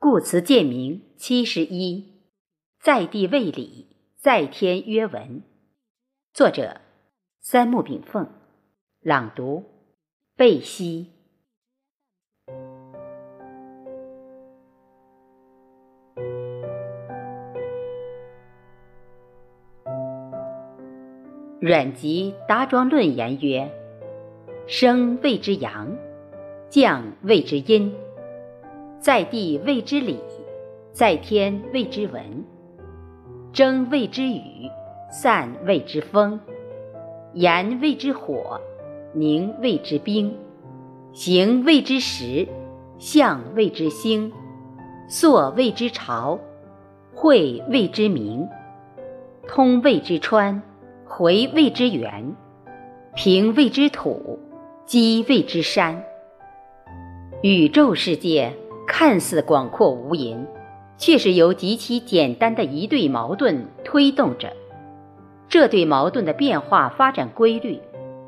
故词鉴明七十一，在地为礼，在天曰文。作者：三木炳凤。朗读：贝西。阮籍答庄论言曰：“生谓之阳，降谓之阴。”在地谓之礼，在天谓之文。蒸谓之雨，散谓之风。炎谓之火，凝谓之冰。行谓之时，象谓之星。朔谓之朝，晦谓之明。通谓之川，回谓之源。平谓之土，积谓之山。宇宙世界。看似广阔无垠，却是由极其简单的一对矛盾推动着。这对矛盾的变化发展规律，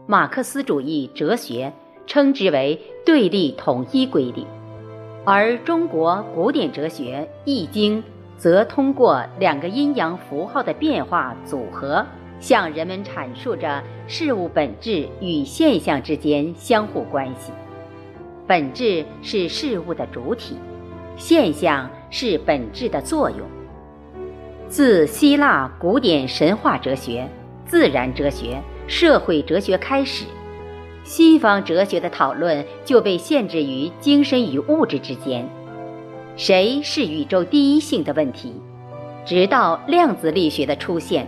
马克思主义哲学称之为对立统一规律，而中国古典哲学《易经》则通过两个阴阳符号的变化组合，向人们阐述着事物本质与现象之间相互关系。本质是事物的主体，现象是本质的作用。自希腊古典神话哲学、自然哲学、社会哲学开始，西方哲学的讨论就被限制于精神与物质之间。谁是宇宙第一性的问题，直到量子力学的出现，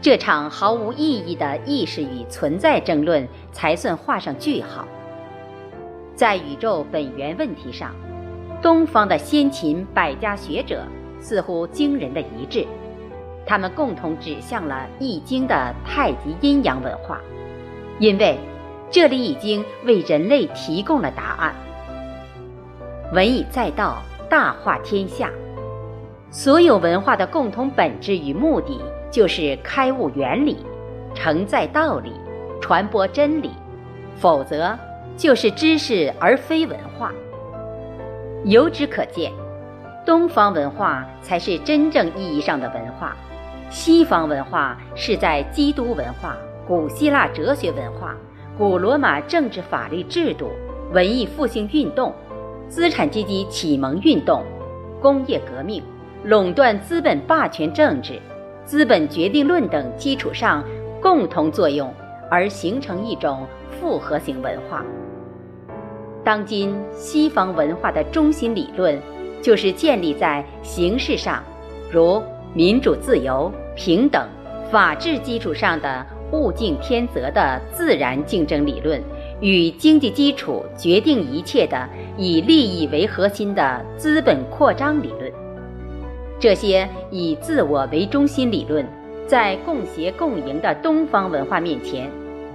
这场毫无意义的意识与存在争论才算画上句号。在宇宙本源问题上，东方的先秦百家学者似乎惊人的一致，他们共同指向了《易经》的太极阴阳文化，因为这里已经为人类提供了答案。文以载道，大化天下。所有文化的共同本质与目的，就是开悟原理，承载道理，传播真理，否则。就是知识而非文化。由之可见，东方文化才是真正意义上的文化，西方文化是在基督文化、古希腊哲学文化、古罗马政治法律制度、文艺复兴运动、资产阶级启蒙运动、工业革命、垄断资本霸权政治、资本决定论等基础上共同作用而形成一种复合型文化。当今西方文化的中心理论，就是建立在形式上，如民主、自由、平等、法治基础上的物竞天择的自然竞争理论，与经济基础决定一切的以利益为核心的资本扩张理论。这些以自我为中心理论，在共协共赢的东方文化面前。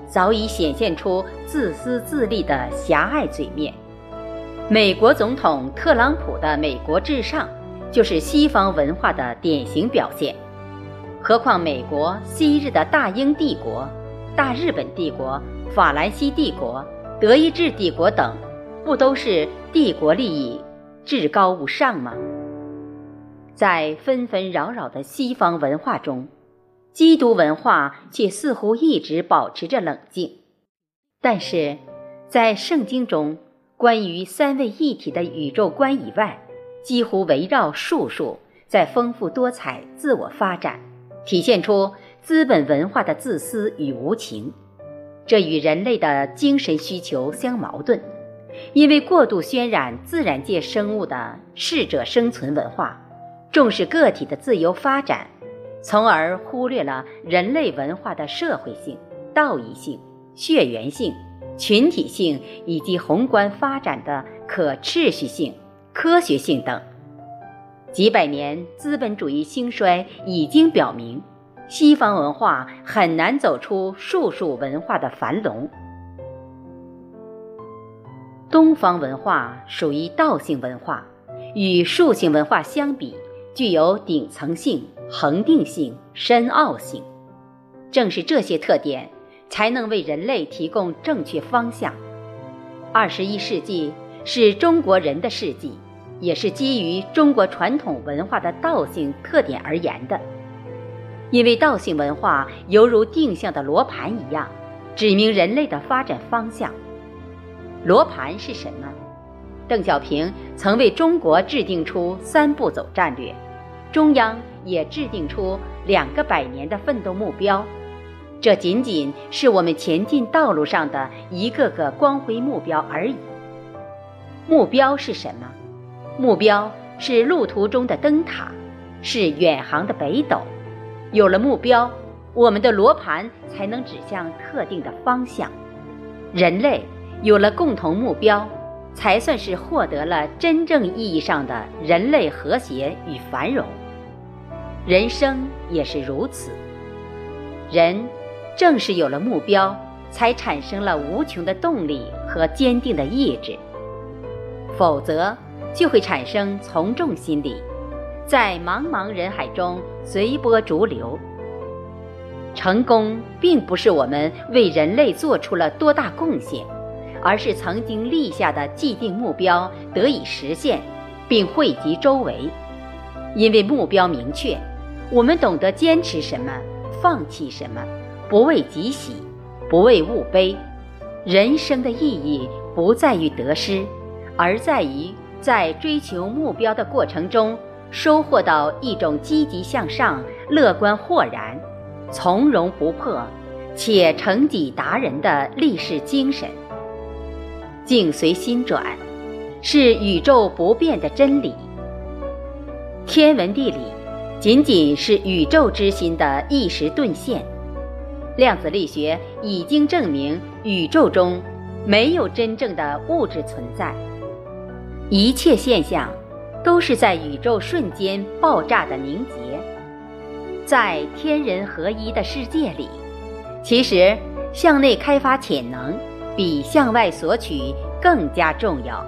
早已显现出自私自利的狭隘嘴面。美国总统特朗普的“美国至上”就是西方文化的典型表现。何况美国昔日的大英帝国、大日本帝国、法兰西帝国、德意志帝国等，不都是帝国利益至高无上吗？在纷纷扰扰的西方文化中。基督文化却似乎一直保持着冷静，但是，在圣经中关于三位一体的宇宙观以外，几乎围绕术数在丰富多彩、自我发展，体现出资本文化的自私与无情。这与人类的精神需求相矛盾，因为过度渲染自然界生物的适者生存文化，重视个体的自由发展。从而忽略了人类文化的社会性、道义性、血缘性、群体性以及宏观发展的可持续性、科学性等。几百年资本主义兴衰已经表明，西方文化很难走出术数文化的樊笼。东方文化属于道性文化，与术性文化相比，具有顶层性。恒定性、深奥性，正是这些特点，才能为人类提供正确方向。二十一世纪是中国人的世纪，也是基于中国传统文化的道性特点而言的。因为道性文化犹如定向的罗盘一样，指明人类的发展方向。罗盘是什么？邓小平曾为中国制定出三步走战略，中央也制定出两个百年的奋斗目标。这仅仅是我们前进道路上的一个个光辉目标而已。目标是什么？目标是路途中的灯塔，是远航的北斗。有了目标，我们的罗盘才能指向特定的方向。人类有了共同目标，才算是获得了真正意义上的人类和谐与繁荣。人生也是如此。人正是有了目标，才产生了无穷的动力和坚定的意志。否则，就会产生从众心理。在茫茫人海中随波逐流。成功并不是我们为人类做出了多大贡献，而是曾经立下的既定目标得以实现，并惠及周围。因为目标明确，我们懂得坚持什么，放弃什么，不为己喜，不为物悲。人生的意义不在于得失，而在于在追求目标的过程中。收获到一种积极向上、乐观豁然、从容不迫，且成己达人的立世精神。境随心转，是宇宙不变的真理。天文地理，仅仅是宇宙之心的一时顿现。量子力学已经证明，宇宙中没有真正的物质存在，一切现象。都是在宇宙瞬间爆炸的凝结，在天人合一的世界里，其实向内开发潜能比向外索取更加重要。